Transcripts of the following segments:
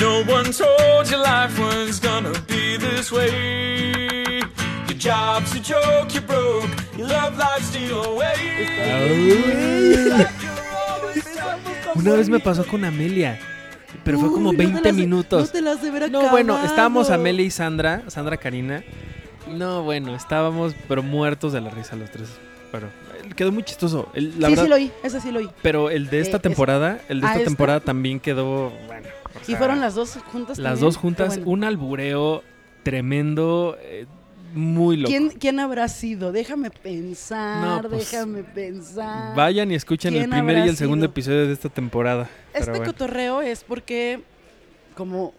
no one told you life was gonna be this way. Your job's a joke, you broke. Your love life's still away. Una vez me pasó con Amelia, pero fue como Uy, no te 20 las- minutos. No te las de ver No, bueno, estábamos Amelia y Sandra, Sandra Karina. No, bueno, estábamos pero muertos de la risa los tres. Pero eh, quedó muy chistoso. El- la sí, verdad, sí lo oí, ese sí lo oí. Pero el de Eh, esta ese. temporada, el de Ah, esta ¿esta? temporada también quedó, bueno. O ¿Y fueron las dos juntas las también? dos juntas, bueno. un albureo tremendo, eh, muy loco. ¿Quién, ¿Quién habrá sido? Déjame pensar, No, pues, déjame pensar. Vayan y escuchen el ¿Quién primer y el segundo episodio de esta temporada. Este bueno. cotorreo es porque, como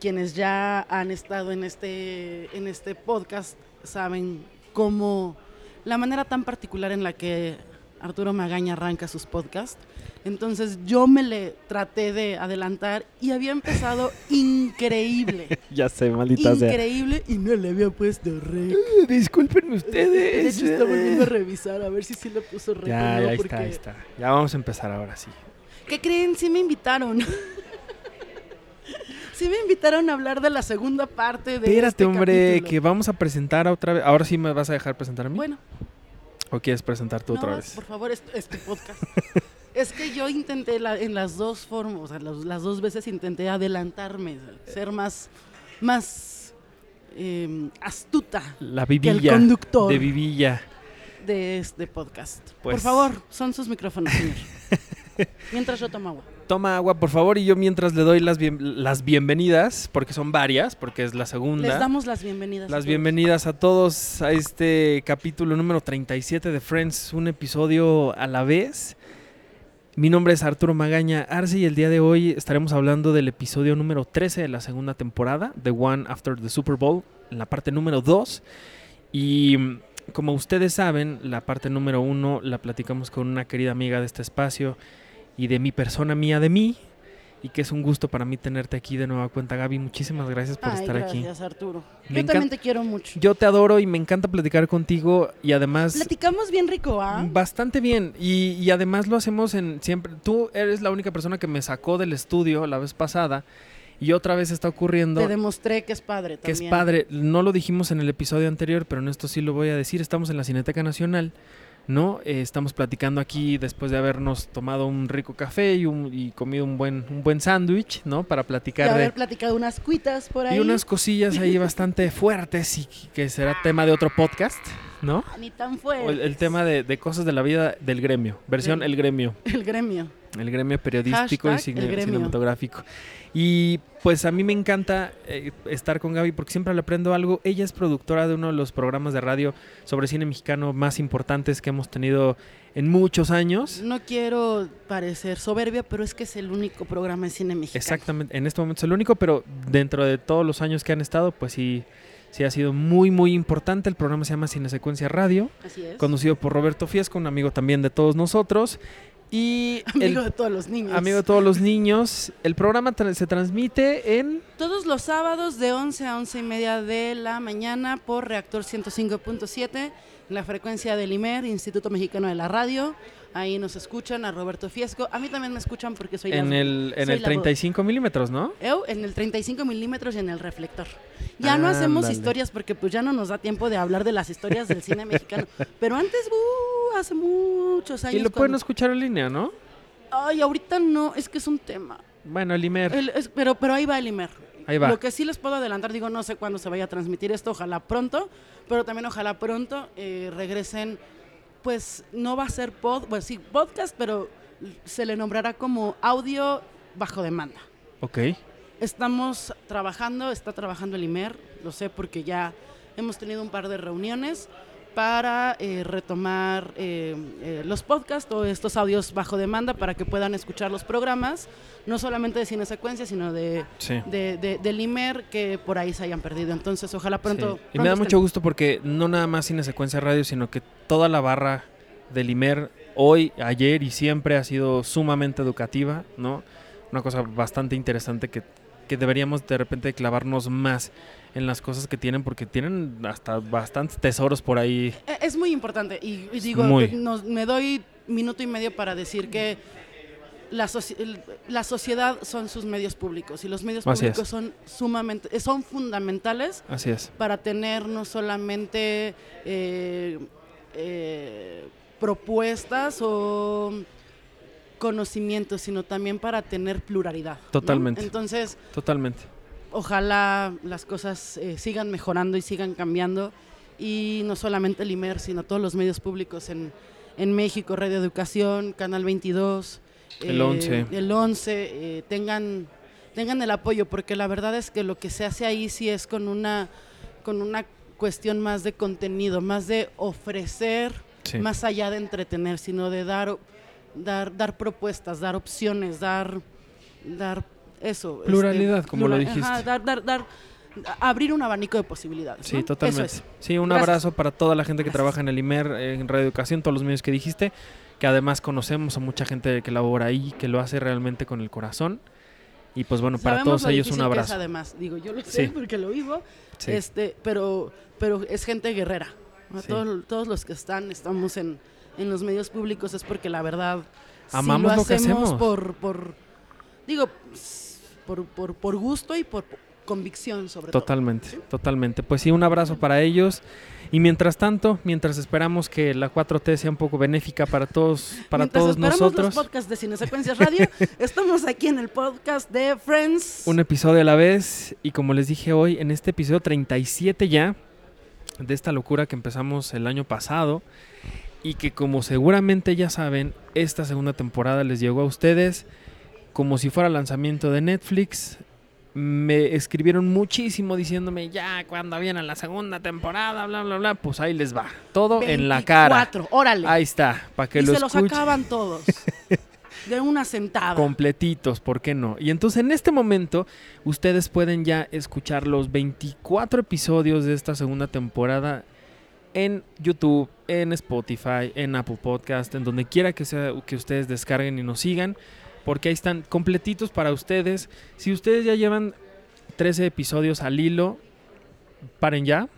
quienes ya han estado en este, en este podcast, saben cómo la manera tan particular en la que Arturo Magaña arranca sus podcasts. Entonces yo me le traté de adelantar y había empezado increíble. Ya sé, maldita sea. increíble y no le había puesto rec. Discúlpenme De ustedes. hecho, está volviendo a revisar a ver si sí le puso rec. Ya, no, ya porque... está, ahí está. Ya vamos a empezar ahora sí. ¿Qué creen? Sí me invitaron. sí me invitaron a hablar de la segunda parte de Espérate, este hombre, capítulo. que vamos a presentar otra vez. Ahora sí me vas a dejar presentar a mí. Bueno, ¿O quieres presentar tú no, otra vez? por favor, es, es tu podcast. es que yo intenté la- en las dos formas, o sea, las, las dos veces intenté adelantarme, ser más, más eh, astuta La que el vivilla. conductor De vivilla. de este podcast. por Pues- favor, son sus micrófonos, señor. Mientras yo tomo agua. Toma agua, por favor, y yo mientras le doy las, bien- las bienvenidas, porque son varias, porque es la segunda. Les damos las bienvenidas. Las bienvenidas a todos a este capítulo número 37 de Friends, un episodio a la vez. Mi nombre es Arturo Magaña Arce y el día de hoy estaremos hablando del episodio número 13 de la segunda temporada, The One After the Super Bowl, en la parte número 2. Y mm, como ustedes saben, la parte número 1 la platicamos con una querida amiga de este espacio y de mi persona mía de mí. Y que es un gusto para mí tenerte aquí de nueva cuenta, Gaby. Muchísimas gracias por Ay, estar aquí. gracias, Arturo. Me yo también te quiero mucho. Yo te adoro y me encanta platicar contigo y además Platicamos bien rico, ¿ah? bastante bien y, y además lo hacemos en siempre. Tú eres la única persona que me sacó del estudio la vez pasada y otra vez está ocurriendo Te demostré que es padre que también. es padre. No lo dijimos en el episodio anterior, pero en esto sí lo voy a decir. Estamos en la Cineteca Nacional. ¿No? Eh, estamos platicando aquí después de habernos tomado un rico café y, un- y comido un buen, un buen sándwich, ¿no? Para platicar de, haber platicado unas cuitas por ahí. y unas cosillas ahí bastante fuertes y que será tema de otro podcast, ¿no? Ni tan O fuertes. el, el tema de, de cosas de la vida del gremio, versión el gremio, El gremio. El gremio periodístico Hashtag y cine- el gremio. cinematográfico. Y pues a mí me encanta eh, estar con Gaby porque siempre le aprendo algo. Ella es productora de uno de los programas de radio sobre cine mexicano más importantes que hemos tenido en muchos años. No quiero parecer soberbia, pero es que es el único programa de cine mexicano. Exactamente, en este momento es el único, pero dentro de todos los años que han estado, pues sí, sí ha sido muy, muy importante. El programa se llama Cine Secuencia Radio. Así es. conducido por Roberto Fiesco, un amigo también de todos nosotros. Y Amigo el de todos los niños. amigo de todos los niños. El programa tra- se transmite en... Todos los sábados de 11 a 11 y media de la mañana por Reactor 105.7, la frecuencia del IMER, Instituto Mexicano de la Radio. Ahí nos escuchan a Roberto Fiesco. A mí también me escuchan porque soy En la- el, en soy el la voz. 35 milímetros, ¿no? Eu, en el 35 milímetros y en el reflector. Ya no hacemos historias porque pues ya no nos da tiempo de hablar de las historias del cine mexicano. Pero antes, uh, hace muchos años. Y lo pueden escuchar en línea, ¿no? Ay, ahorita no, es que es un tema. Bueno, el IMER. El- es- pero, pero ahí va el Imer. Ahí va. Lo que sí les puedo adelantar, digo, no sé cuándo se vaya a transmitir esto, ojalá pronto, pero también ojalá pronto eh, regresen, pues no va a ser pod, bueno, sí, podcast, pero se le nombrará como audio bajo demanda. Ok. Estamos trabajando, está trabajando el IMER, lo sé porque ya hemos tenido un par de reuniones para eh, retomar eh, eh, los podcasts o estos audios bajo demanda para que puedan escuchar los programas, no solamente de Cine Secuencia, sino de, Sí. de, de- del IMER que por ahí se hayan perdido. Entonces, ojalá pronto. Sí. Y pronto me da estén. mucho gusto porque no nada más Cine Secuencia Radio, sino que toda la barra del IMER hoy, ayer y siempre ha sido sumamente educativa, ¿no? Una cosa bastante interesante que, que deberíamos de repente clavarnos más en las cosas que tienen porque tienen hasta bastantes tesoros por ahí. Eh, Es muy importante y, y digo, nos- me doy minuto y medio para decir que la, soci- la sociedad son sus medios públicos y los medios Así es. públicos son sumamente, son fundamentales Así es. para tener no solamente eh, eh, propuestas o conocimientos, sino también para tener pluralidad. ¿no? Totalmente. Entonces, Totalmente. ojalá las cosas eh, sigan mejorando y sigan cambiando y no solamente el IMER, sino todos los medios públicos en, en México, Radio Educación, Canal 22, El 11. el 11, eh, tengan, tengan el apoyo, porque la verdad es que lo que se hace ahí sí es con una, con una cuestión más de contenido, más de ofrecer, Sí. más allá de entretener, sino de dar, dar, dar propuestas, dar opciones, dar, dar eso. este, Pluralidad, como lo plural- dijiste. ajá, dar, dar, dar, abrir un abanico de posibilidades. Sí, ¿no? totalmente. Es. Sí, un Gracias. abrazo para toda la gente que Gracias. trabaja en el IMER, en Radio Educación, todos los medios que dijiste, que además conocemos a mucha gente que labora ahí, que lo hace realmente con el corazón. Y pues bueno, para Sabemos todos lo ellos un que es, abrazo. además, digo, yo lo sé Sí. porque lo vivo, Sí. este, pero, pero es gente guerrera. ¿no? Sí. Todos, todos los que están, estamos en, en los medios públicos es porque la verdad sí Amamos lo que hacemos hacemos. por, por digo, por, por, por gusto y por convicción sobre todo. Totalmente, totalmente. Pues sí, un abrazo para ellos. Y mientras tanto, mientras esperamos que la 4T sea un poco benéfica para todos, para Mientras todos esperamos nosotros, los podcasts de Cine Secuencias Radio, estamos aquí en el podcast de Friends. un episodio a la vez. Y como les dije hoy, en este episodio 37 ya, de esta locura que empezamos el año pasado, y que como seguramente ya saben, esta segunda temporada les llegó a ustedes como si fuera lanzamiento de Netflix. Me escribieron muchísimo diciéndome ya cuando viene la segunda temporada, bla, bla, bla. Pues ahí les va. Todo en la cara. 24, órale. Ahí está, para que y lo se los acaban todos. de una sentada. completitos, ¿por qué no? Y entonces en este momento ustedes pueden ya escuchar los 24 episodios de esta segunda temporada en YouTube, en Spotify, en Apple Podcast, en donde quiera que sea que ustedes descarguen y nos sigan, porque ahí están completitos para ustedes. Si ustedes ya llevan 13 episodios al hilo, paren ya.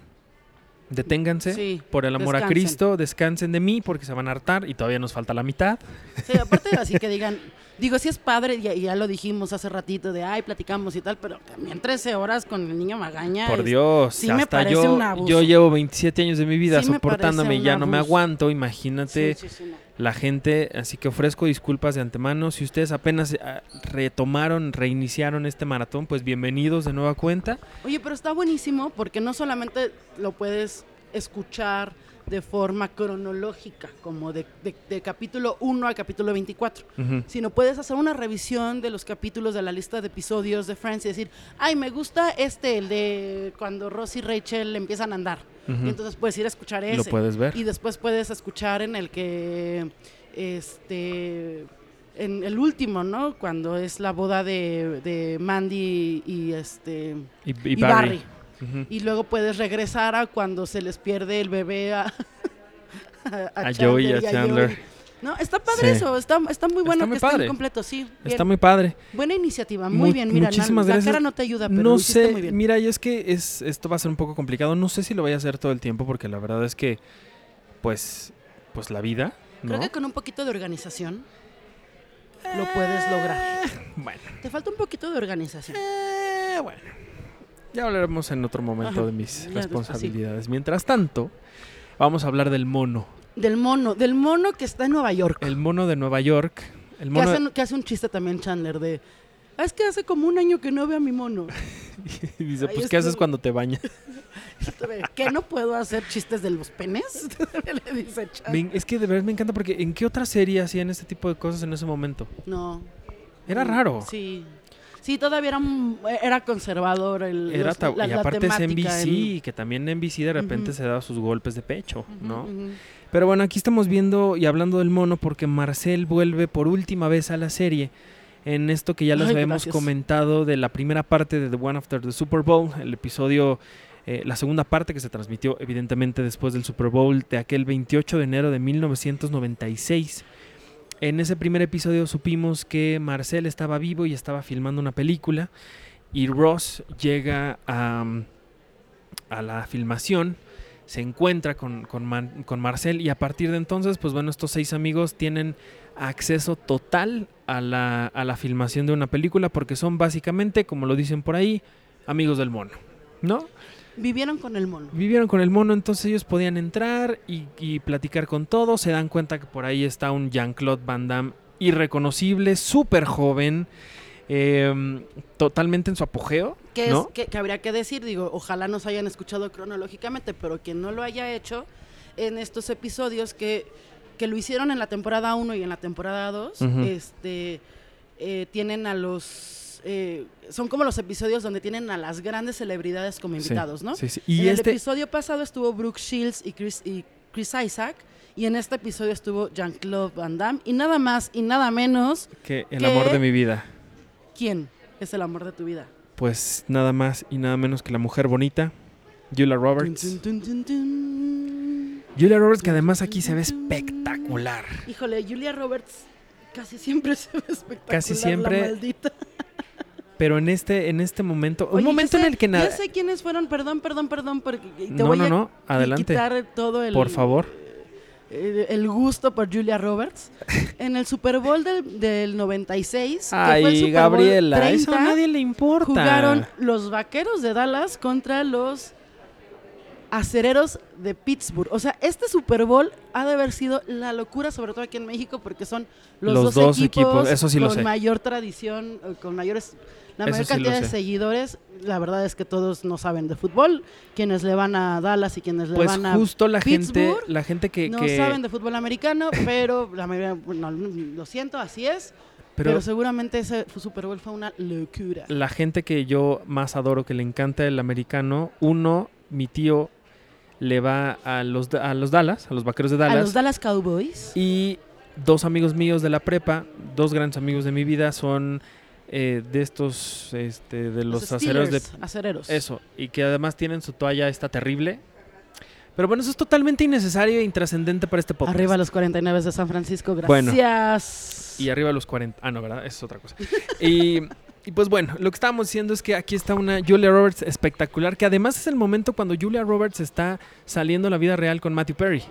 Deténganse. Sí, Por el amor a. Cristo, descansen de mí porque se van a hartar y todavía nos falta la mitad. Sí, aparte así que digan, digo, sí es padre, ya, ya lo dijimos hace ratito, de ay, platicamos y tal, pero también 13 horas con el niño Magaña. Por es- Dios, sí me hasta parece yo, un abuso. yo llevo 27 años de mi vida Sí soportándome y ya no me aguanto, imagínate Sí, sí, sí, no. La gente, así que ofrezco disculpas de antemano. Si ustedes apenas ah, retomaron, reiniciaron este maratón, pues bienvenidos de nueva cuenta. Oye, pero está buenísimo porque no solamente lo puedes escuchar de forma cronológica, como de, de- de capítulo 1 al capítulo 24, Ujú. sino puedes hacer una revisión de los capítulos de la lista de episodios de Friends y decir, ay, me gusta este, el de cuando Ross y Rachel empiezan a andar. Y entonces puedes ir a escuchar ese. Lo puedes ver. Y después puedes escuchar en el que, este, en el último, ¿no? Cuando es la boda de, de Mandy y este Y, y y Barry. Barry. Ujú. Y luego puedes regresar a cuando se les pierde el bebé a, A Joey y a Chandler. Joey. No, está padre Sí. eso, está, está muy bueno Está muy que esté padre. incompleto, sí. bien. Está muy padre. Buena iniciativa, muy Mu- bien, mira, muchísimas la, la cara no te ayuda, pero no sé, muy bien. mira, y es que es, esto va a ser un poco complicado. No sé si lo voy a hacer todo el tiempo porque la verdad es que, pues, pues la vida, ¿no? Creo que con un poquito de organización lo puedes lograr. Bueno. Te falta un poquito de organización. Eh, bueno. Ya hablaremos en otro momento Ajá, de mis ya responsabilidades. Mientras tanto, vamos a hablar del mono. Del mono, del mono que está en Nueva York. El mono de Nueva York. El que, hace un chiste también Chandler de... "Ah, Es que hace como un año que no veo a mi mono. y dice, Ahí pues, ¿qué haces cuando te bañas? ¿Que no puedo hacer chistes de los penes? Le dice. Me- es que de verdad me encanta porque ¿en qué otra serie hacían este tipo de cosas en ese momento? No. Era raro. Sí. Sí, todavía era, un- era conservador el, Era los- ta- la, y la aparte es temática NBC, en- que también NBC de repente se da sus golpes de pecho, ¿no? Pero bueno, aquí estamos viendo y hablando del mono porque Marcel vuelve por última vez a la serie. En esto que ya les habíamos comentado de la primera parte de The One After the Super Bowl, el episodio, eh, la segunda parte que se transmitió evidentemente después del Super Bowl de aquel 28 de enero de 1996. En ese primer episodio supimos que Marcel estaba vivo y estaba filmando una película y Ross llega a, la filmación se encuentra con, Marcel y a partir de entonces, pues bueno, estos seis amigos tienen acceso total a la filmación de una película porque son básicamente, como lo dicen por ahí, amigos del mono, ¿no? Vivieron con el mono. Vivieron con el mono, entonces ellos podían entrar y, y platicar con todos. Se dan cuenta que por ahí está un Jean-Claude Van Damme irreconocible, súper joven, eh, totalmente en su apogeo. Que, ¿no? es, que, que habría que decir, digo, ojalá nos hayan escuchado cronológicamente, pero quien no lo haya hecho en estos episodios que, que lo hicieron en la temporada 1 y en la temporada 2, Ujú. este, eh, tienen a los... eh, son como los episodios donde tienen a las grandes celebridades como Sí, invitados, ¿no? sí, sí. Y en este, el episodio pasado estuvo Brooke Shields y Chris, y Chris Isaac, y en este episodio estuvo Jean-Claude Van Damme, y nada más y nada menos, que el que- amor de mi vida. ¿quién es el amor de tu vida? Pues nada más y nada menos que la mujer bonita, Julia Roberts. Julia Roberts que además aquí se ve espectacular. Híjole, Julia Roberts casi siempre se ve espectacular. Casi la siempre. maldita. Pero en este, en este momento, Oye, un momento sé- en el que nada... Ya sé quiénes fueron, perdón, perdón, perdón, porque te No, voy no, a no, adelante. quitar todo el... Por favor. eh, el gusto por Julia Roberts. En el Super Bowl del, del 96, que fue el Ay, Super Bowl Gabriela, eso a 30, nadie le importa. jugaron los Vaqueros de Dallas contra los Acereros de Pittsburgh. O sea, este Super Bowl ha de haber sido la locura, sobre todo aquí en México, porque son los, Los dos, dos equipos, equipos, eso sí lo con sé. mayor tradición, eh, con mayores la Eso mayor sí lo cantidad de sé. seguidores. La verdad es que todos no saben de fútbol. Quienes le van a Dallas y quienes le Pues van a justo la gente, la gente que... no que- saben de fútbol americano, pero la mayoría, bueno, lo siento, así es. Pero, pero seguramente ese Super Bowl fue una locura. la gente que yo más adoro, que le encanta el americano, uno, mi tío le va a los, a los Dallas, a los vaqueros de A Dallas. los Dallas Cowboys. Y dos amigos míos de la prepa, dos grandes amigos de mi vida, son eh, de estos, este, de los, aceros de... Steelers, acereros. Eso, y que además tienen su toalla esta terrible. Pero bueno, eso es totalmente innecesario e intrascendente para este podcast. Arriba los 49 de San Francisco, Bueno. gracias. Y arriba los 40. Ah, no, ¿verdad? Es otra cosa. y, y pues bueno, lo que estábamos diciendo es que aquí está una Julia Roberts espectacular, que además es el momento cuando Julia Roberts está saliendo a la vida real con Matthew Perry.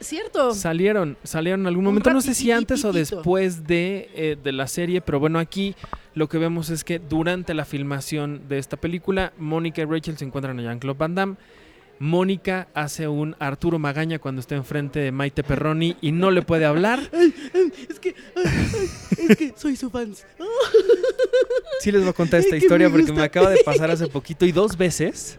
Cierto. Salieron, salieron en algún momento, no sé si antes o después de, eh, de la serie, pero bueno, aquí lo que vemos es que durante la filmación de esta película, Mónica y Rachel se encuentran a Jean-Claude Van Damme. Mónica hace un Arturo Magaña cuando está enfrente de Maite Perroni y no le puede hablar. Es que, ay, ay, es que soy su fans. Sí les voy a contar esta historia me porque me acaba de pasar hace poquito y dos veces.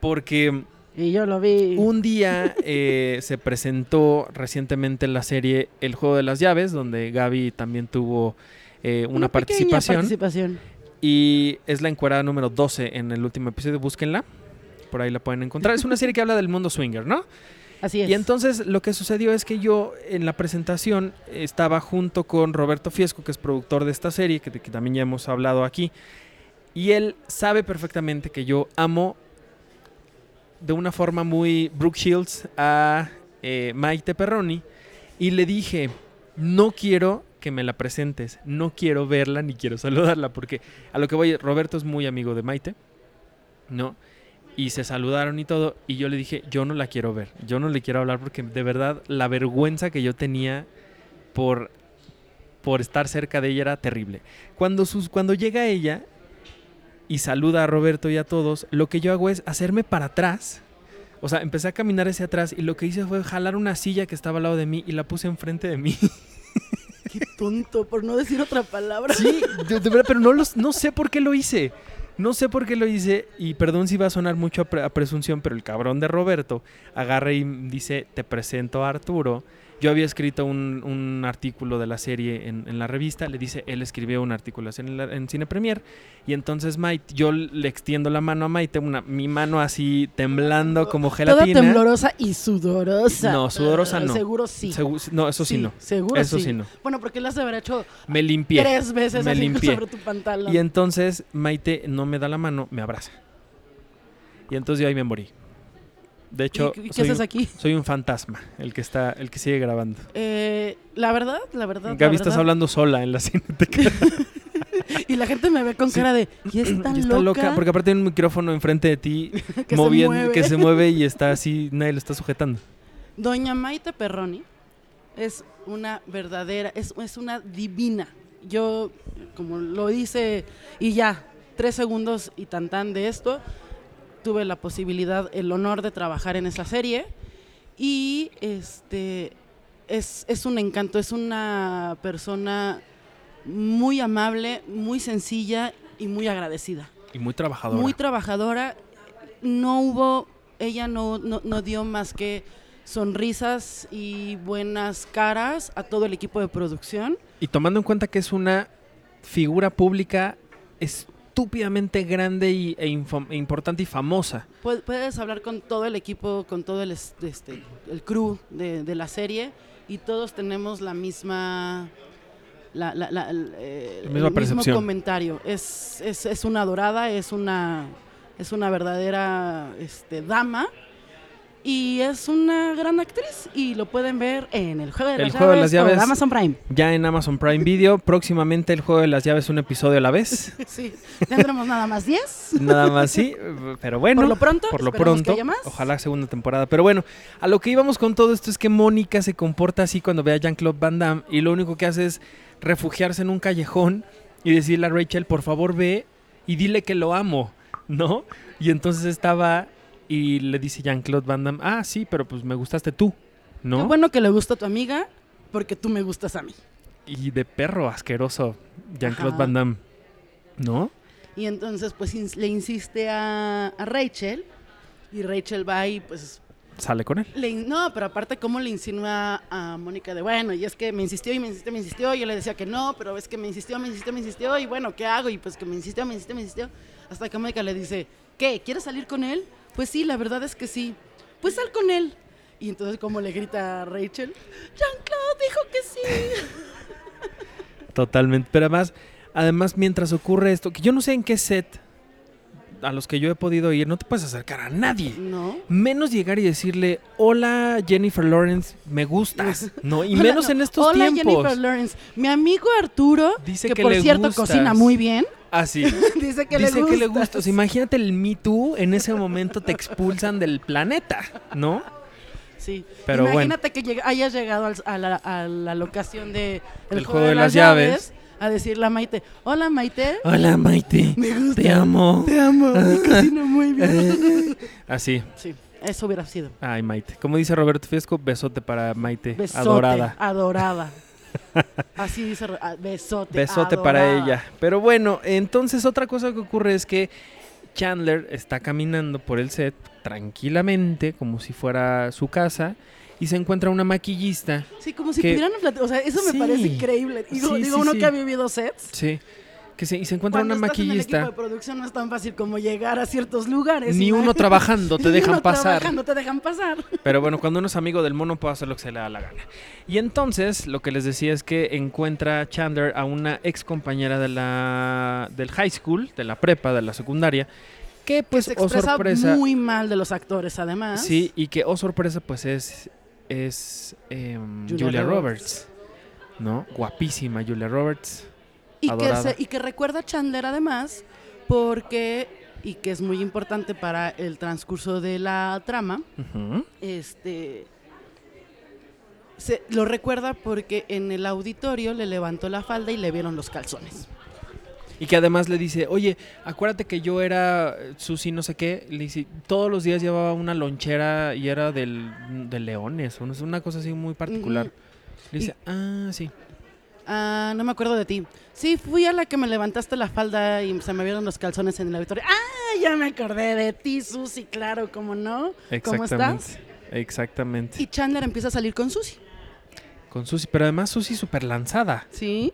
Porque Y yo lo vi. un día eh, se presentó recientemente la serie El Juego de las Llaves, donde Gaby también tuvo eh, una, pequeña participación. participación. Y es la encuerada número 12 en el último episodio, búsquenla. Por ahí la pueden encontrar. Es una serie que habla del mundo swinger, ¿no? Así es. Y entonces lo que sucedió es que yo en la presentación estaba junto con Roberto Fiesco, que es productor de esta serie, que, que también ya hemos hablado aquí. Y él sabe perfectamente que yo amo de una forma muy Brooke Shields a eh, Maite Perroni. Y le dije, no quiero que me la presentes, no quiero verla ni quiero saludarla, porque a lo que voy, Roberto es muy amigo de Maite, ¿no? Y se saludaron y todo, y yo le dije, yo no la quiero ver, yo no le quiero hablar porque de verdad la vergüenza que yo tenía por, por estar cerca de ella era terrible. Cuando, sus, cuando llega ella y saluda a Roberto y a todos, lo que yo hago es hacerme para atrás. O sea, empecé a caminar hacia atrás y lo que hice fue jalar una silla que estaba al lado de mí y la puse enfrente de mí. Qué tonto, por no decir otra palabra. Sí, de, de verdad, pero no, los, no sé por qué lo hice. No sé por qué lo hice y perdón si va a sonar mucho a, pre- a presunción, pero el cabrón de Roberto agarra y dice, te presento a Arturo. Yo había escrito un, un artículo de la serie en, en la revista, le dice, él escribió un artículo en, la- en Cine Premier y entonces Maite, yo le extiendo la mano a Maite, una, mi mano así temblando como Toda gelatina. temblorosa y sudorosa. No, sudorosa no. Seguro sí. Segu- no, eso sí, no. Seguro Eso sí. sí no. Bueno, porque le has de haber hecho Me limpié. tres veces me limpié. sobre tu pantalón. Y entonces Maite no me da la mano, me abraza. Y entonces yo ahí me morí. De hecho, ¿Y, y qué soy, haces un, aquí? soy un fantasma, el que está, el que sigue grabando. Eh, la verdad, la verdad. la Gaby, estás hablando sola en la cineteca. Y la gente me ve con Sí. cara de. ¿Y es tan Y está loca? loca, porque aparte hay un micrófono enfrente de ti, que moviendo, se mueve. que se mueve y está así, nadie lo está sujetando. Doña Maite Perroni es una verdadera, es, es una divina. Yo, como lo hice, y ya, tres segundos y tan tan de esto, tuve la posibilidad, el honor de trabajar en esa serie. Y este es, es un encanto, es una persona muy amable, muy sencilla y muy agradecida. Y muy trabajadora. Muy trabajadora. No hubo, ella no, no, no dio más que sonrisas y buenas caras a todo el equipo de producción. Y tomando en cuenta que es una figura pública estúpidamente grande y, e e importante y famosa. Pu- Puedes hablar con todo el equipo, con todo el, es- este, el crew de, de la serie y todos tenemos la misma... La, la- la- el, eh, el percepción. mismo comentario. Es, es, es una dorada, es una, es una verdadera este, dama y es una gran actriz y lo pueden ver en El Juego de, El las, Juego de las llaves, Llaves. Amazon Prime. Ya en Amazon Prime Video, próximamente el juego de las llaves, un episodio a la vez. Sí, tendremos nada más 10. Nada más sí, pero bueno. Por lo pronto, por lo que pronto, haya más. ojalá segunda temporada. Pero bueno, a lo que íbamos con todo esto es que Mónica se comporta así cuando ve a Jean-Claude Van Damme y lo único que hace es refugiarse en un callejón y decirle a Rachel, por favor ve y dile que lo amo, ¿no? Y entonces estaba y le dice Jean-Claude Van Damme, ah, sí, pero pues me gustaste tú, ¿no? Qué bueno que le gusta a tu amiga porque tú me gustas a mí. Y de perro asqueroso, Jean-Claude. Van Damme, ¿no? Y entonces pues ins- le insiste a, a Rachel y Rachel va y pues... Sale con él. Le, no, pero aparte cómo le insinúa a Mónica de, bueno, y es que me insistió y me insistió, me insistió, y yo le decía que no, pero es que me insistió, me insistió, me insistió, y bueno, ¿qué hago? Y pues que me insistió, me insistió, me insistió, hasta que Mónica le dice, ¿qué? ¿Quieres salir con él? Pues sí, la verdad es que sí. Pues sal con él. Y entonces como le grita a Rachel, Jean-Claude dijo que sí. Totalmente. Pero además, además, mientras ocurre esto, que yo no sé en qué set a los que yo he podido ir, no te puedes acercar a nadie. No. Menos llegar y decirle, hola Jennifer Lawrence, me gustas. No, y Hola, menos no. en estos Hola, tiempos. Jennifer Lawrence. Mi amigo Arturo, Dice que, que por le cierto gustas. cocina muy bien, Así. dice que Dice le gusta. que le gusta. O sea, imagínate el Me Too, en ese momento te expulsan del planeta, ¿no? Sí. Pero Imagínate que lleg- hayas llegado al- a, la, a la locación de El Del juego de las a decirle a Maite, hola Maite, Hola Maite, me gusta. te amo. Te amo, y cocina muy bien. Así. sí, eso hubiera sido. Ay, Maite. Como dice Roberto Fiesco, besote para Maite. Besote, Adorada. Adorada. Así dice, ah, besote. Besote para ella. Pero bueno, entonces otra cosa que ocurre es que Chandler está caminando por el set tranquilamente, como si fuera su casa, y se encuentra una maquillista. Sí, como si que- pudieran O sea, eso me Sí. parece increíble. Digo, Sí, digo sí, uno que ha vivido sets. Sí. Que se, y se encuentra Cuando una estás en el equipo maquillista. de producción no es tan fácil como llegar a ciertos lugares. Ni uno trabajando te Ni dejan uno pasar. trabajando te dejan pasar. Pero bueno, cuando uno es amigo del mono puede hacer lo que se le da la gana. Y entonces, lo que les decía es que encuentra Chandler a una ex compañera de la, del high school, de la prepa, de la secundaria, que pues, se oh sorpresa, muy mal de los actores, además. sí, y que, oh sorpresa, pues es, es em, Julia Julia, Roberts. Roberts. ¿no? Guapísima Julia Roberts. Y que, se- y que recuerda a Chandler, además, porque, y que es muy importante para el transcurso de la trama, Ujú. este. Se, lo recuerda porque en el auditorio le levantó la falda y le vieron los calzones. Y que además le dice, oye, acuérdate que yo era eh, Susi no sé qué. Le dice, todos los días llevaba una lonchera y era del, de leones. Una cosa así muy particular. Le dice, ah, sí. Ah, no me acuerdo de ti. Sí, fui a la que me levantaste la falda y se me vieron los calzones en el auditorio. Ah, ya me acordé de ti, Susi, claro, ¿cómo no? ¿Cómo estás? Exactamente. Y Chandler empieza a salir con Susi. Con Susi, pero además Susi súper lanzada. Sí.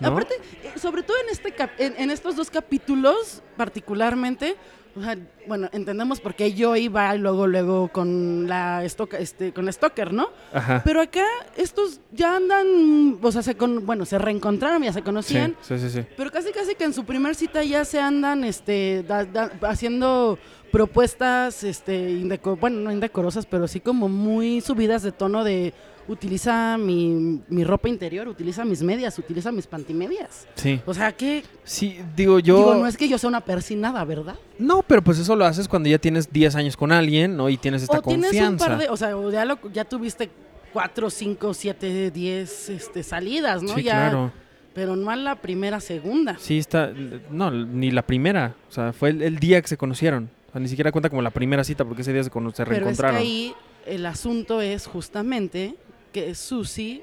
¿no? Aparte, eh, sobre todo en, este en estos dos capítulos, particularmente, o sea, bueno, entendemos por qué yo iba luego, luego con la, estoca- este, con la Stalker, ¿no? Ajá. Pero acá estos ya andan, o sea, se con, bueno, se reencontraron, ya se Sí, conocían, sí, sí, sí. pero casi casi que en su primer cita ya se andan este, da- da- haciendo propuestas, este, indeco- bueno, no indecorosas, pero sí como muy subidas de tono de utiliza mi, mi ropa interior, utiliza mis medias, utiliza mis pantimedias. Sí. O sea que, Sí, digo yo. digo, no es que yo sea una persinada, ¿verdad? No, pero pues eso lo haces cuando ya tienes 10 años con alguien, ¿no? Y tienes esta o tienes confianza. un par de, o sea, ya, lo, ya tuviste cuatro, cinco, siete, diez este, salidas, ¿no? sí, ya, claro. Pero no a la primera, segunda. Sí, está. No, ni la primera. O sea, fue el, el día que se conocieron. O sea, ni siquiera cuenta como la primera cita porque ese día se, se Pero es que reencontraron. ahí el asunto es justamente que Susie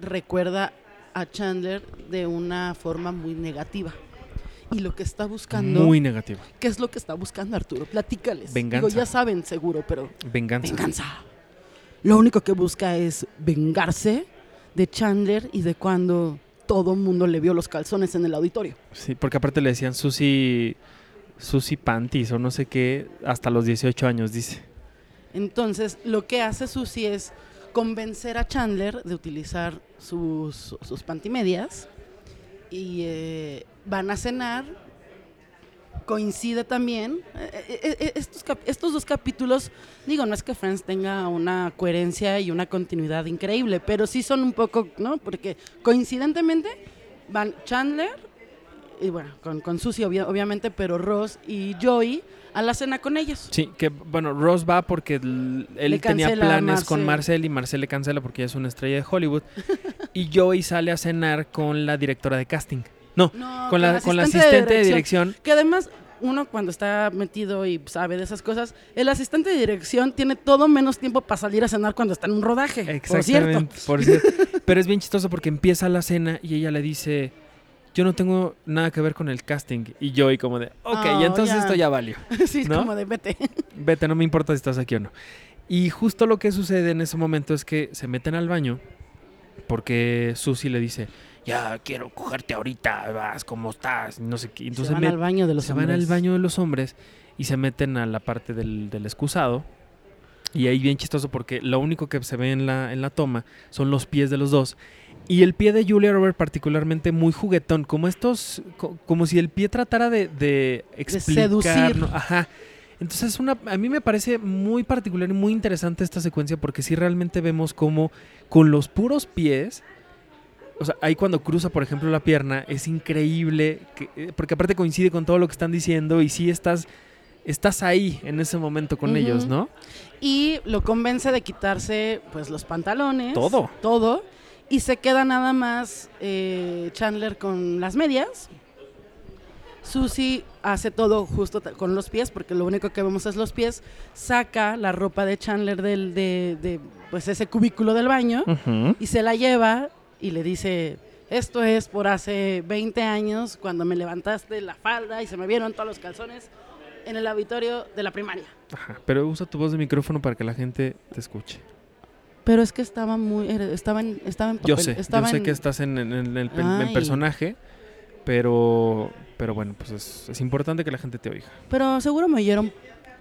recuerda a Chandler de una forma muy negativa. Y lo que está buscando, Muy negativa. ¿qué es lo que está buscando Arturo? Platícales. Venganza. Digo, ya saben seguro, pero Venganza. venganza. Lo único que busca es vengarse de Chandler y de cuando todo mundo le vio los calzones en el auditorio. Sí, porque aparte le decían Susi. Susi Panties o no sé qué, hasta los 18 años, dice. Entonces, lo que hace Susie es convencer a Chandler de utilizar sus, sus pantimedias y eh, van a cenar. Coincide también. eh, eh, estos, estos dos capítulos, digo, no es que Friends tenga una coherencia y una continuidad increíble, pero sí son un poco, ¿no? Porque coincidentemente van Chandler, y bueno, con, con Susie obvia- obviamente, pero Ross y Joey a la cena con ellos. Sí, que bueno, Ross va porque él tenía planes con Marcel. Y Marcel le cancela porque ella es una estrella de Hollywood. y Joey sale a cenar con la directora de casting. No, No, con la, con la asistente de dirección. Que además, uno cuando está metido y sabe de esas cosas, el asistente de dirección tiene todo menos tiempo para salir a cenar cuando está en un rodaje. Por cierto. Exactamente, por cierto. Pero es bien chistoso porque empieza la cena y ella le dice, yo no tengo nada que ver con el casting. Y Joey como de, ok, Oh, y entonces ya. esto ya valió. sí, es ¿No? como de vete. Vete, no me importa si estás aquí o no. Y justo lo que sucede en ese momento es que se meten al baño porque Susie le dice, ya quiero cogerte ahorita, vas, ¿cómo estás? Y No sé qué. Entonces se van al baño de los se van al baño de los hombres y se meten a la parte del, del excusado. Y ahí bien chistoso porque lo único que se ve en la, en la toma son los pies de los dos. Y el pie de Julia Robert particularmente muy juguetón, como estos, co- como si el pie tratara de, de explicar, seducir. ¿no? Ajá. Entonces una, a mí me parece muy particular y muy interesante esta secuencia porque sí realmente vemos como con los puros pies, o sea, ahí cuando cruza, por ejemplo, la pierna, es increíble, que- eh, porque aparte coincide con todo lo que están diciendo y sí estás, estás ahí en ese momento con ellos, ¿no? Y lo convence de quitarse pues los pantalones. Todo. Todo. Y se queda nada más eh, Chandler con las medias. Susie hace todo justo con los pies, porque lo único que vemos es los pies. Saca la ropa de Chandler del, de, de, pues ese cubículo del baño y se la lleva y le dice, esto es por hace 20 años cuando me levantaste la falda y se me vieron todos los calzones en el auditorio de la primaria. Ajá, Pero usa tu voz de micrófono para que la gente te escuche. Pero es que estaba muy, estaba en, estaba en papel, Yo sé, yo sé en- que estás en, en- en el en personaje, pero, pero bueno, pues es, es importante que la gente te oiga. Pero seguro me oyeron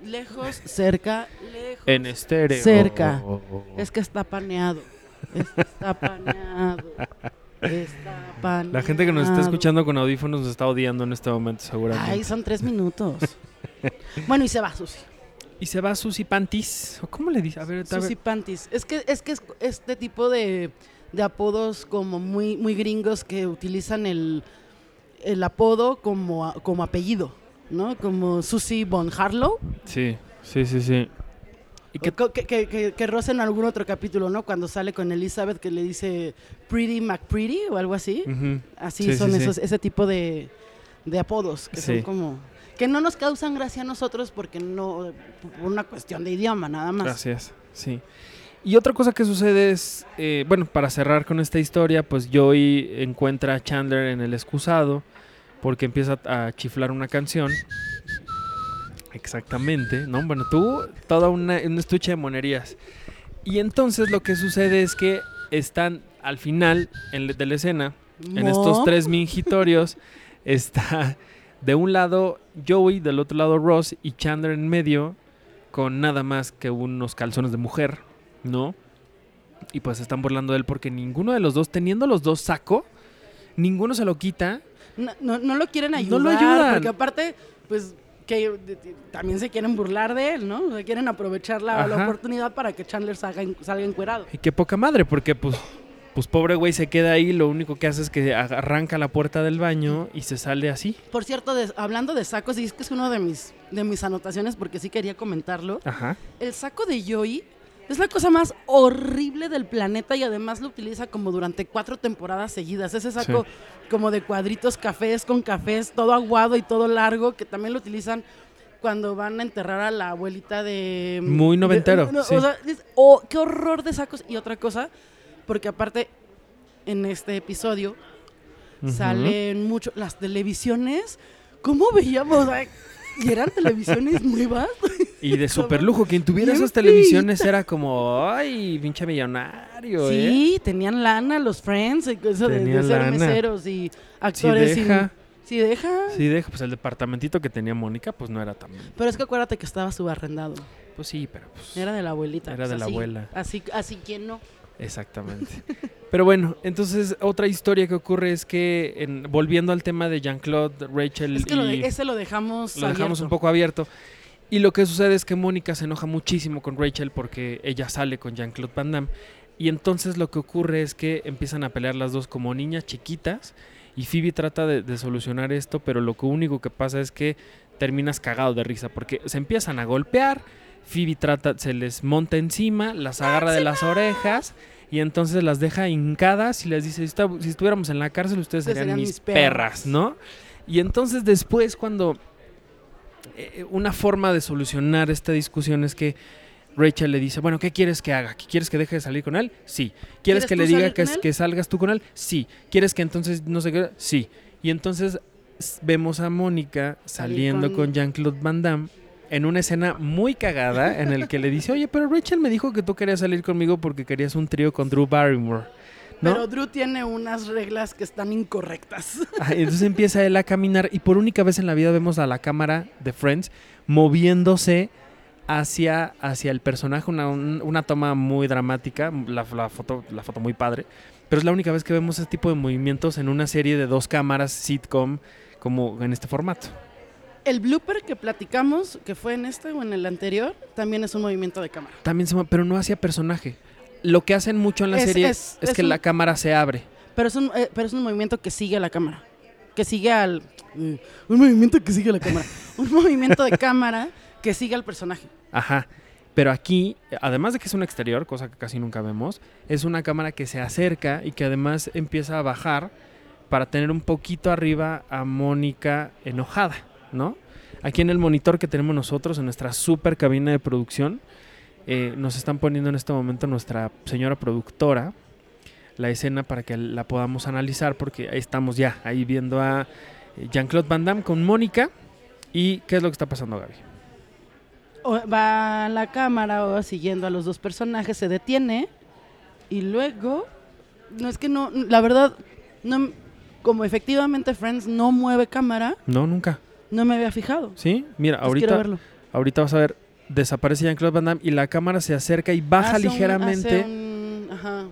lejos, cerca, lejos. En estéreo. Cerca. Es que está paneado. Está paneado. Está paneado. La gente que nos está escuchando con audífonos nos está odiando en este momento, seguramente. Ay, son tres minutos. bueno, y se va Susi. Y se va Susi Pantis. ¿o ¿Cómo le dice? A ver. Susi Pantis. Es que es que es este tipo de, de apodos como muy, muy gringos que utilizan el, el apodo como, como apellido, ¿no? Como Susie Von Harlow. Sí, sí, sí, sí. ¿Y Que, que, que, que, en algún otro capítulo, ¿no? Cuando sale con Elizabeth que le dice Pretty McPretty o algo así. Así Sí, son sí, sí. esos, ese tipo de, de apodos que son como... Que no nos causan gracia a nosotros porque no... Por una cuestión de idioma, nada más. Gracias, sí. Y otra cosa que sucede es, eh, bueno, para cerrar con esta historia, pues Joey encuentra a Chandler en el excusado porque empieza a chiflar una canción. Exactamente, ¿no? Bueno, tú, toda una, un estuche de monerías. Y entonces lo que sucede es que están al final en de la escena, en estos tres mingitorios, está de un lado Joey, del otro lado Ross y Chandler en medio, con nada más que unos calzones de mujer, ¿no? Y pues están burlando de él porque ninguno de los dos, teniendo los dos saco, ninguno se lo quita. No, no, no lo quieren No ayudar. lo ayudan. Porque aparte, pues, que de- de- también se quieren burlar de él, ¿no? O sea, quieren aprovechar la, la oportunidad para que Chandler salga, en- salga encuerado. Y qué poca madre, porque pues, pues pobre güey se queda ahí, lo único que hace es que arranca la puerta del baño y se sale así. Por cierto, de- hablando de sacos, y es que es uno de mis, de mis anotaciones porque sí quería comentarlo. Ajá. El saco de Joey Es la cosa más horrible del planeta y además lo utiliza como durante cuatro temporadas seguidas. Ese saco como de cuadritos cafés con cafés, todo aguado y todo largo, que también lo utilizan cuando van a enterrar a la abuelita de... Muy de- noventero, no, sí. O sea, es- oh, qué horror de sacos. Y otra cosa, porque aparte en este episodio salen mucho las televisiones. ¿Cómo veíamos? Y eran televisiones nuevas. Y de super lujo. Quien tuviera esas televisiones era como, ay, pinche millonario, ¿eh? Sí, tenían lana los Friends, eso de, ser lana. meseros y actores. sin- deja, Sí, deja. si deja, pues el departamentito que tenía Mónica, pues no era tan... Pero es que acuérdate que estaba subarrendado. Pues sí, pero pues... Era de la abuelita. Era de la abuela. Así, así quien no. Exactamente. Pero bueno, entonces otra historia que ocurre es que, en- volviendo al tema de Jean-Claude, Rachel Es que lo de- ese lo dejamos. lo dejamos un poco abierto. Y lo que sucede es que Mónica se enoja muchísimo con Rachel porque ella sale con Jean-Claude Van Damme. Y entonces lo que ocurre es que empiezan a pelear las dos como niñas chiquitas. Y Phoebe trata de, de solucionar esto, pero lo único que pasa es que terminas cagado de risa porque se empiezan a golpear. Phoebe trata, se les monta encima, las agarra de las orejas y entonces las deja hincadas y les dice, si, estuviéramos en la cárcel ustedes serían serían mis mis perras, perras". ¿no? Y entonces después cuando eh, una forma de solucionar esta discusión es que Rachel le dice, bueno, ¿qué quieres que haga? ¿Qué ¿Quieres que deje de salir con él? Sí. ¿Quieres ¿Quieres que le diga que, que salgas tú con él? Sí. ¿Quieres que entonces no sé qué? Sí. Y entonces vemos a Mónica saliendo con- con, Jean-Claude Van Damme en una escena muy cagada en el que le dice, oye, pero Rachel me dijo que tú querías salir conmigo porque querías un trío con Drew Barrymore. ¿no? Pero Drew tiene unas reglas que están incorrectas. Ah, entonces empieza él a caminar y por única vez en la vida vemos a la cámara de Friends moviéndose hacia, hacia el personaje, una, un- una toma muy dramática, la, la foto, la foto muy padre, pero es la única vez que vemos ese tipo de movimientos en una serie de dos cámaras sitcom como en este formato. El blooper que platicamos, que fue en este o en el anterior, también es un movimiento de cámara. También se, pero no hacia personaje. Lo que hacen mucho en la Es- serie es- es, es que un- la cámara se abre. Pero es un, eh, pero es un movimiento que sigue a la cámara. Que sigue al. eh, un movimiento que sigue a la cámara. un movimiento de cámara que sigue al personaje. Ajá. Pero aquí, además de que es un exterior, cosa que casi nunca vemos, es una cámara que se acerca y que además empieza a bajar para tener un poquito arriba a Mónica enojada, ¿no? Aquí en el monitor que tenemos nosotros, en nuestra super cabina de producción, eh, nos están poniendo en este momento nuestra señora productora la escena para que la podamos analizar, porque ahí estamos ya, ahí viendo a eh, Jean-Claude Van Damme con Mónica. ¿Y qué es lo que está pasando, Gaby? O va a la cámara o siguiendo a los dos personajes, se detiene y luego. No es que no. La verdad, no, como efectivamente Friends no mueve cámara, No, nunca. No me había fijado. ¿Sí? Mira, Pues ahorita, verlo. ahorita vas a ver, desaparece Jean-Claude Van Damme y la cámara se acerca y baja Hace un- ligeramente. hace un, ajá,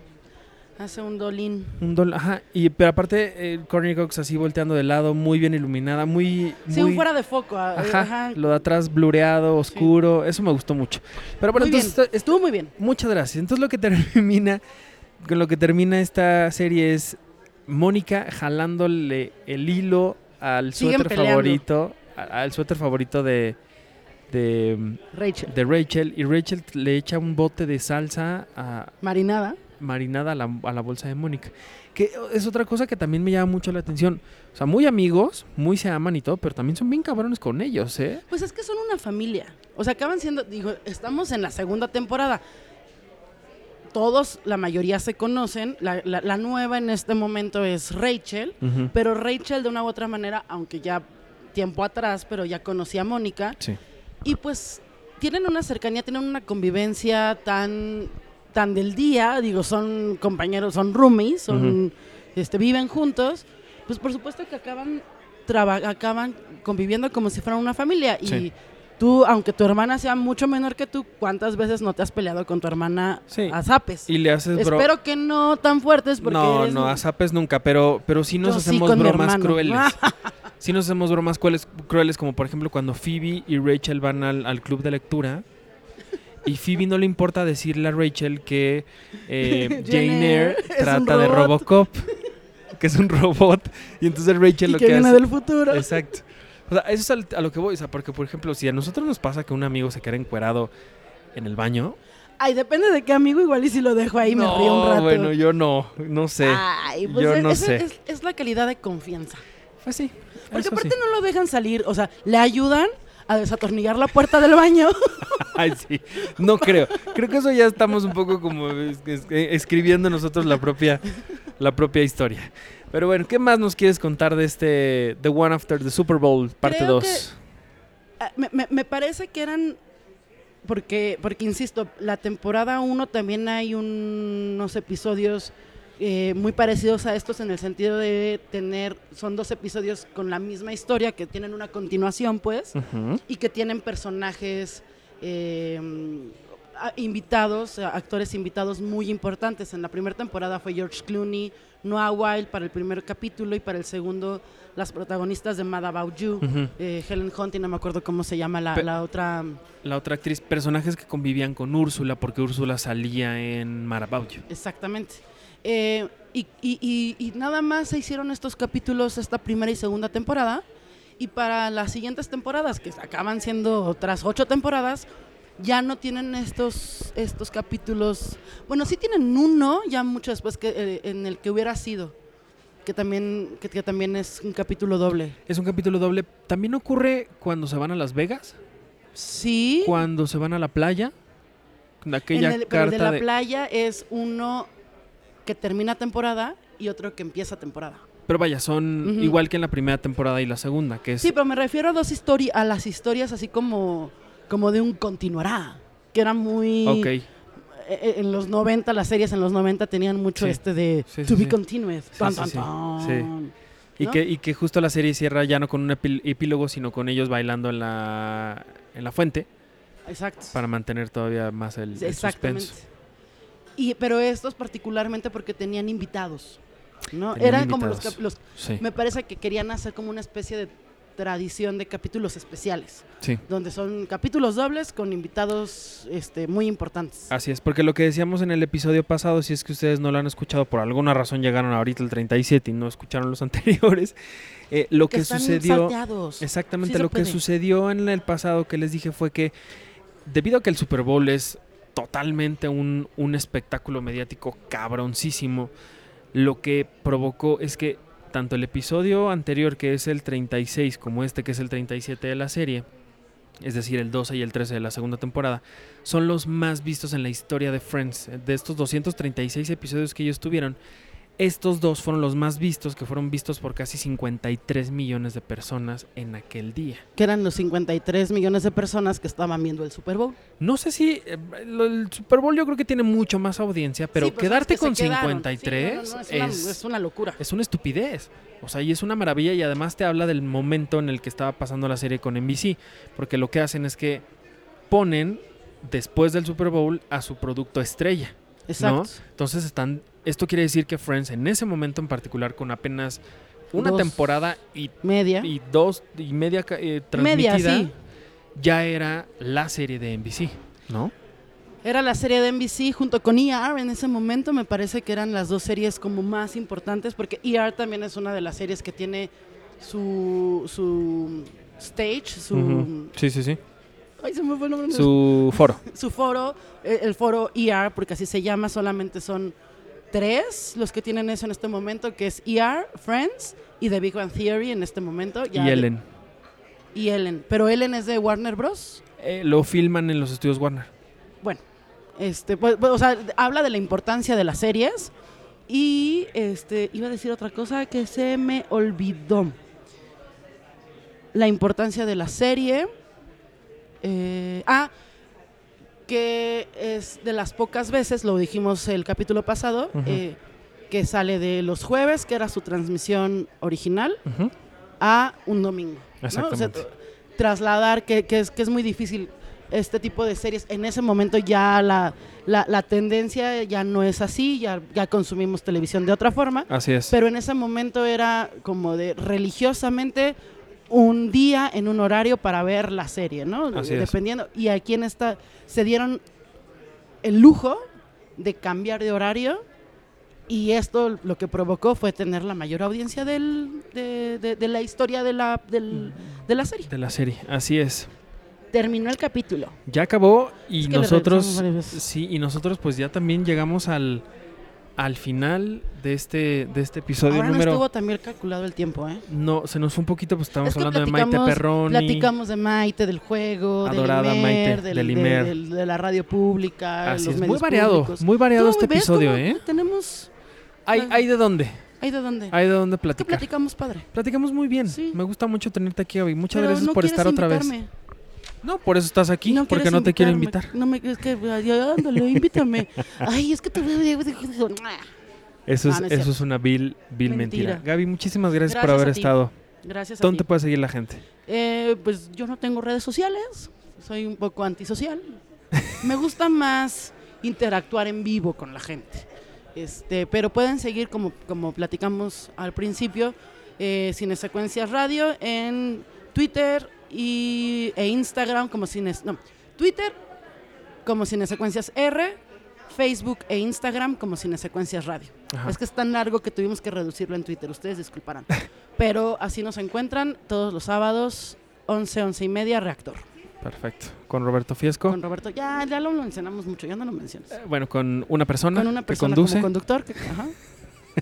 hace un dolín. Un dol- ajá, y pero aparte eh, Courtney Cox así volteando de lado, muy bien iluminada, muy, Sí, muy un fuera de foco. ah, ajá, ajá. lo de atrás blureado, oscuro, eso me gustó mucho. Pero bueno, Muy entonces estuvo muy bien. muchas gracias. Entonces lo que termina con lo que termina esta serie es Mónica jalándole el hilo al suéter peleando. favorito, al suéter favorito de de Rachel. de Rachel y Rachel le echa un bote de salsa a- Marinada. marinada a la, a la bolsa de Mónica. Que es otra cosa que también me llama mucho la atención. O sea, muy amigos, muy se aman y todo, pero también son bien cabrones con ellos, ¿eh? Pues es que son una familia. O sea, acaban siendo, digo, estamos en la segunda temporada. Todos, la mayoría se conocen. La, la- la nueva en este momento es Rachel. Pero Rachel, de una u otra manera, aunque ya tiempo atrás, pero ya conocía a Mónica. Sí. Y pues tienen una cercanía, tienen una convivencia tan, tan del día. Digo, son compañeros, son roomies, son, este, viven juntos. Pues por supuesto que acaban, traba- acaban conviviendo como si fueran una familia. Y Sí. Tú, aunque tu hermana sea mucho menor que tú, ¿cuántas veces no te has peleado con tu hermana Sí. a zapes? Y le haces bro- Espero que no tan fuertes porque No, eres- no, a zapes nunca, pero, pero sí nos Yo hacemos bromas crueles. sí nos hacemos bromas crueles, crueles, como por ejemplo cuando Phoebe y Rachel van al, al club de lectura. Y Phoebe no le importa decirle a Rachel que eh, Jane Eyre trata de. Robocop, que es un robot. Y entonces Rachel y lo que que viene hace... del futuro. Exacto. O sea, eso es al- a lo que voy. O sea, porque, por ejemplo, si a nosotros nos pasa que un amigo se queda encuerado en el baño, Ay, depende de qué amigo, igual y si lo dejo ahí me no, río un rato. bueno, yo no, no sé. Ay, pues yo es, no es- sé. es- es la calidad de confianza. Pues sí. Porque aparte sí. no lo dejan salir, o sea, le ayudan a desatornillar la puerta del baño. Ay, sí. No creo. Creo que eso ya estamos un poco como eh, escribiendo nosotros la propia, la propia historia. Pero bueno, ¿qué más nos quieres contar de este The One After the Super Bowl, parte Creo 2? Ah, me, me- me parece que eran. Porque, porque insisto, la temporada 1 también hay un- unos episodios eh, muy parecidos a estos en el sentido de tener. Son dos episodios con la misma historia que tienen una continuación, pues. y que tienen personajes eh, invitados, actores invitados muy importantes. En la primera temporada fue George Clooney, Noah Wild para el primer capítulo y para el segundo las protagonistas de Mad About You, eh, Helen Hunt y no me acuerdo cómo se llama la, Pe- la otra. La otra actriz, personajes que convivían con Úrsula, porque Úrsula salía en Mad About You. Exactamente. Eh, y, y- y- y nada más se hicieron estos capítulos esta primera y segunda temporada. Y para las siguientes temporadas, que acaban siendo otras ocho temporadas, ya no tienen estos, estos capítulos. Bueno, sí tienen uno, ya mucho después que, eh, en el que hubiera sido. Que también, que, que también es un capítulo doble. Es un capítulo doble. También ocurre cuando se van a Las Vegas, Sí. cuando se van a la playa. Aquella en el, pero de la de- playa es uno que termina temporada y otro que empieza temporada. Pero vaya, son igual que en la primera temporada y la segunda, que es Sí, pero me refiero a dos historias, a las historias así como, como de un continuará, que era muy... Ok. eh, eh, En los 90, las series en los 90 tenían mucho Sí. este de Sí, to be continued. Tan, sí, tan. Y, ¿no? que, y que justo la serie cierra ya no con un epílogo, sino con ellos bailando en la, en la fuente Exacto. para mantener todavía más el, el Exactamente. suspenso. Y, pero estos particularmente porque tenían invitados. ¿no? Tenían Eran como los. Sí, Me parece que querían hacer como una especie de tradición de capítulos especiales, sí. donde son capítulos dobles con invitados este, muy importantes. Así es, porque lo que decíamos en el episodio pasado, si es que ustedes no lo han escuchado, por alguna razón llegaron ahorita el 37 y no escucharon los anteriores, eh, lo que, están sucedió... salteados. Exactamente, Sí lo que sucedió en el pasado que les dije fue que debido a que el Super Bowl es totalmente un, un espectáculo mediático cabroncísimo, lo que provocó es que tanto el episodio anterior que es el 36 como este que es el 37 de la serie, es decir, el 12 y el 13 de la segunda temporada, son los más vistos en la historia de Friends. De estos 236 episodios que ellos tuvieron, estos dos fueron los más vistos, que fueron vistos por casi 53 millones de personas en aquel día. que eran los 53 millones de personas que estaban viendo el Super Bowl. No sé si eh, lo- el Super Bowl yo creo que tiene mucho más audiencia, pero Sí, pues, quedarte es que con se quedaron. 53 Sí, no, no, no, es, una, es, es una locura. es una estupidez. O sea, y es una maravilla y además te habla del momento en el que estaba pasando la serie con NBC, porque lo que hacen es que ponen después del Super Bowl a su producto estrella. Exacto. Entonces están esto quiere decir que Friends en ese momento en particular con apenas una Dos. temporada y, Media. y dos y media eh, transmitida Media, sí. ya era la serie de NBC, ¿no? Era la serie de NBC junto con ER en ese momento. Me parece que eran las dos series como más importantes porque ER también es una de las series que tiene su, su stage, su... Sí, sí, sí. Ay, se me fue el nombre. Su foro. su foro, eh, el foro ER, porque así se llama, solamente son tres los que tienen eso en este momento, que es ER, Friends y The Big Bang Theory en este momento. Y Ellen. Y Ellen. Pero Ellen es de Warner Bros. Eh, lo filman en los estudios Warner. Bueno, este, pues, pues, o sea, habla de la importancia de las series. Y este, iba a decir otra cosa que se me olvidó. La importancia de la serie. Eh, ah, que es de las pocas veces, lo dijimos el capítulo pasado, eh, que sale de los jueves, que era su transmisión original, a un domingo. ¿no? O sea, Exactamente. trasladar, que, que es, que es muy difícil este tipo de series. En ese momento ya la, la, la tendencia ya no es así, ya, ya consumimos televisión de otra forma, Así es. pero en ese momento era como de religiosamente un día en un horario para ver la serie, ¿no? Así es. Dependiendo. Y aquí en esta se dieron el lujo de cambiar de horario y esto lo que provocó fue tener la mayor audiencia del, de, de- de la historia de la, del- de la serie. De la serie. Así es. terminó el capítulo. Ya acabó y Es que le nosotros, sí, y nosotros pues ya también llegamos al, al final de este, de este episodio Ahora número... no estuvo también calculado el tiempo, ¿eh? No, se nos fue un poquito, pues estábamos Es que hablando de Maite Perroni. Platicamos de Maite, del juego, Adorada del Maite, Imer, del, del de- Imer. del- de la radio pública, Así los es, muy medios variado, públicos. muy variado este ¿ves episodio, ¿eh? Tenemos... ¿Hay, hay de dónde? ¿Hay de dónde? Hay de dónde Es que platicar. platicamos padre. Platicamos muy bien. Sí. Me gusta mucho tenerte aquí, Gaby. Muchas Pero gracias no por estar otra vez. No, por eso estás aquí, porque no te quiero invitar. No me es que ándale, invítame. Ay, es que te Eso es, no es eso es una vil, vil mentira. Mentira. Gaby, muchísimas gracias, por haber estado. Gracias a ¿Dónde ti. te puede seguir la gente? Eh, pues yo no tengo redes sociales, soy un poco antisocial. Me gusta más interactuar en vivo con la gente. Este, pero pueden seguir como, como platicamos al principio, eh, Cine Secuencias Radio en Twitter y, e Instagram como Cine, no, Twitter como Cine Secuencias R, Facebook e Instagram como Cine Secuencias Radio. Ajá. Es que es tan largo que tuvimos que reducirlo en Twitter, ustedes disculparán. Pero así nos encuentran todos los sábados, 11, 11 y media, Reactor. Perfecto. Con Roberto Fiesco. Con Roberto, ya, ya lo mencionamos mucho, ya no lo mencionas. Eh, bueno, con una persona, Con una persona que conduce. como conductor. que- ajá.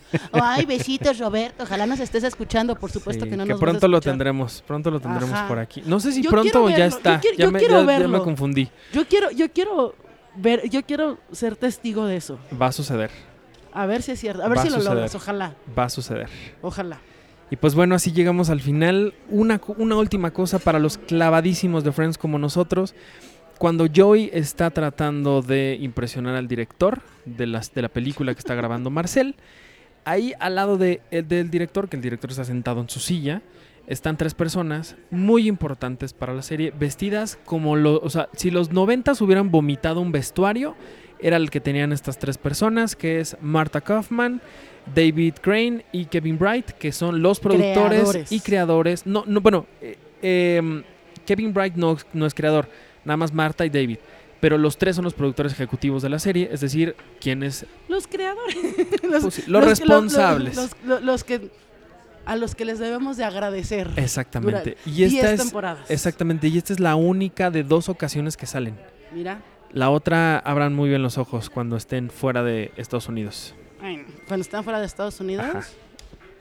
Ay, besitos, Roberto. Ojalá nos estés escuchando, por supuesto Sí, que no que nos pronto lo tendremos, pronto lo tendremos Ajá. por aquí. No sé si Yo pronto ya verlo, yo está. quiero- ya, yo me, quiero ya- ya me verlo. confundí. Yo quiero, yo quiero ver, yo quiero ser testigo de eso. Va a suceder, A ver si es cierto, a ver Va si lo logras, ojalá, va a suceder. ojalá. Y pues bueno, así llegamos al final. Una, una última cosa para los clavadísimos de Friends como nosotros. Cuando Joey está tratando de impresionar al director de, las, de la película que está grabando Marcel, ahí al lado de, el del director, que el director está sentado en su silla, están tres personas muy importantes para la serie, vestidas como los... O sea, si los noventas hubieran vomitado un vestuario, era el que tenían estas tres personas, que es Marta Kaufman, David Crane y Kevin Bright, que son los productores Creadores. y creadores. No, no, bueno, eh, em, Kevin Bright no, no es creador, nada más Marta y David. Pero los tres son los productores ejecutivos de la serie, es decir, quienes Los creadores. los, Pues responsables. Los, que a los que les debemos de agradecer. exactamente. Y esta es temporadas. exactamente, y esta es la única de dos ocasiones que salen. Mira, La otra abran muy bien los ojos cuando estén fuera de Estados Unidos. ay, cuando están fuera de Estados Unidos. Ajá.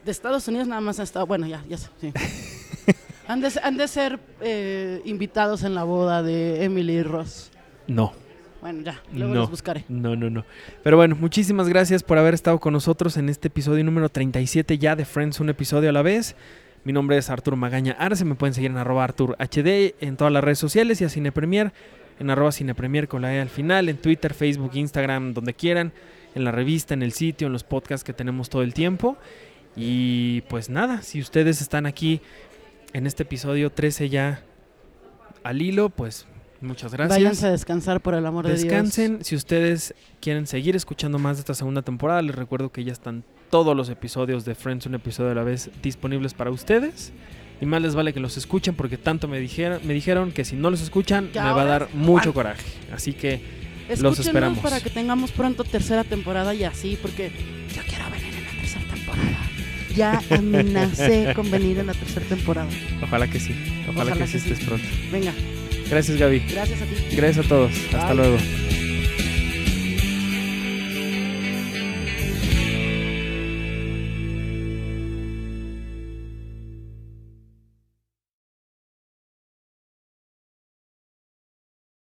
De Estados Unidos nada más han estado. Bueno, ya, ya sé. sí. han, de, han de ser eh, invitados en la boda de Emily Ross. No. Bueno, ya, luego No. los buscaré. No, no, no. Pero bueno, muchísimas gracias por haber estado con nosotros en este episodio número 37 ya de Friends, un episodio a la vez. Mi nombre es Arturo Magaña Arce, me pueden seguir en arroba Artur HD en todas las redes sociales y a Cine Premier en arroba Cine Premier con la E al final, en Twitter, Facebook, Instagram, donde quieran, en la revista, en el sitio, en los podcasts que tenemos todo el tiempo. Y pues nada, si ustedes están aquí en este episodio 13 ya al hilo, pues muchas gracias. Váyanse a descansar por el amor de Dios. Descansen. Si ustedes quieren seguir escuchando más de esta segunda temporada, les recuerdo que ya están todos los episodios de Friends, un episodio a la vez, disponibles para ustedes. Y más les vale que los escuchen porque tanto me dijeron, me dijeron que si no los escuchan me va a dar mucho coraje. Así que los esperamos. para que tengamos pronto tercera temporada y así, porque yo quiero venir en la tercera temporada. Ya amenacé con venir en la tercera temporada. ojalá que sí. Ojalá, Ojalá que, que sí. estés pronto. Venga, Gracias Gaby. gracias a ti. Gracias a todos. Hasta Bye. luego.